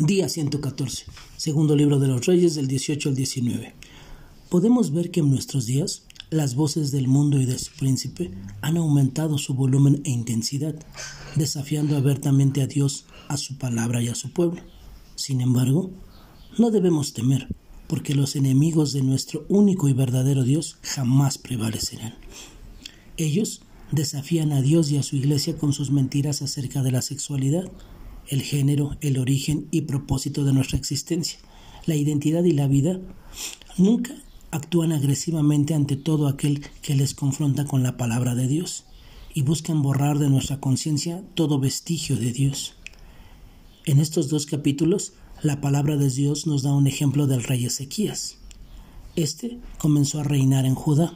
Día 114, segundo libro de los Reyes del 18 al 19. Podemos ver que en nuestros días las voces del mundo y de su príncipe han aumentado su volumen e intensidad, desafiando abiertamente a Dios, a su palabra y a su pueblo. Sin embargo, no debemos temer, porque los enemigos de nuestro único y verdadero Dios jamás prevalecerán. Ellos desafían a Dios y a su iglesia con sus mentiras acerca de la sexualidad, el género, el origen y propósito de nuestra existencia, la identidad y la vida, nunca actúan agresivamente ante todo aquel que les confronta con la palabra de Dios y buscan borrar de nuestra conciencia todo vestigio de Dios. En estos dos capítulos, la palabra de Dios nos da un ejemplo del rey Ezequías. Este comenzó a reinar en Judá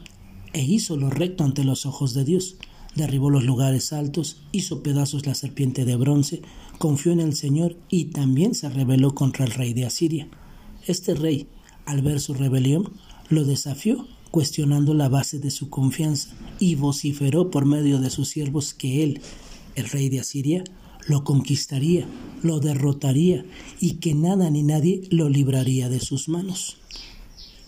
e hizo lo recto ante los ojos de Dios, derribó los lugares altos, hizo pedazos la serpiente de bronce, confió en el Señor y también se rebeló contra el rey de Asiria. Este rey, al ver su rebelión, lo desafió, cuestionando la base de su confianza, y vociferó por medio de sus siervos que él, el rey de Asiria, lo conquistaría, lo derrotaría, y que nada ni nadie lo libraría de sus manos.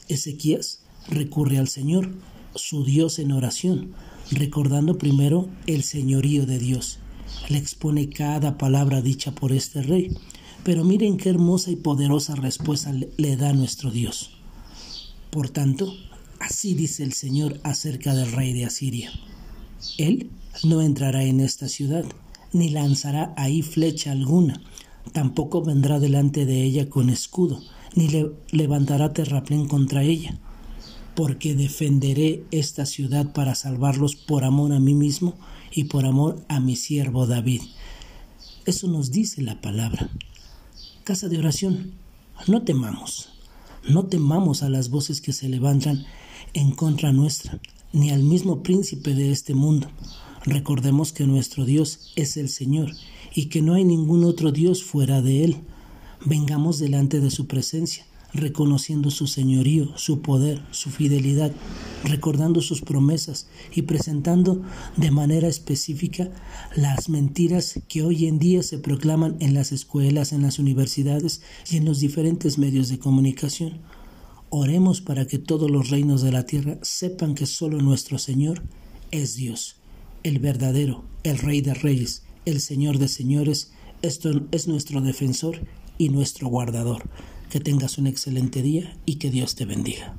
Ezequías recurre al Señor, su Dios en oración, recordando primero el señorío de Dios. Le expone cada palabra dicha por este rey. Pero miren qué hermosa y poderosa respuesta le da nuestro Dios. Por tanto, así dice el Señor acerca del rey de Asiria. Él no entrará en esta ciudad, ni lanzará ahí flecha alguna, tampoco vendrá delante de ella con escudo, ni le levantará terraplén contra ella porque defenderé esta ciudad para salvarlos por amor a mí mismo y por amor a mi siervo David. Eso nos dice la palabra. Casa de oración, no temamos, no temamos a las voces que se levantan en contra nuestra, ni al mismo príncipe de este mundo. Recordemos que nuestro Dios es el Señor y que no hay ningún otro Dios fuera de Él. Vengamos delante de su presencia reconociendo su señorío, su poder, su fidelidad, recordando sus promesas y presentando de manera específica las mentiras que hoy en día se proclaman en las escuelas, en las universidades y en los diferentes medios de comunicación. Oremos para que todos los reinos de la tierra sepan que solo nuestro Señor es Dios, el verdadero, el Rey de Reyes, el Señor de Señores, esto es nuestro defensor y nuestro guardador. Que tengas un excelente día y que Dios te bendiga.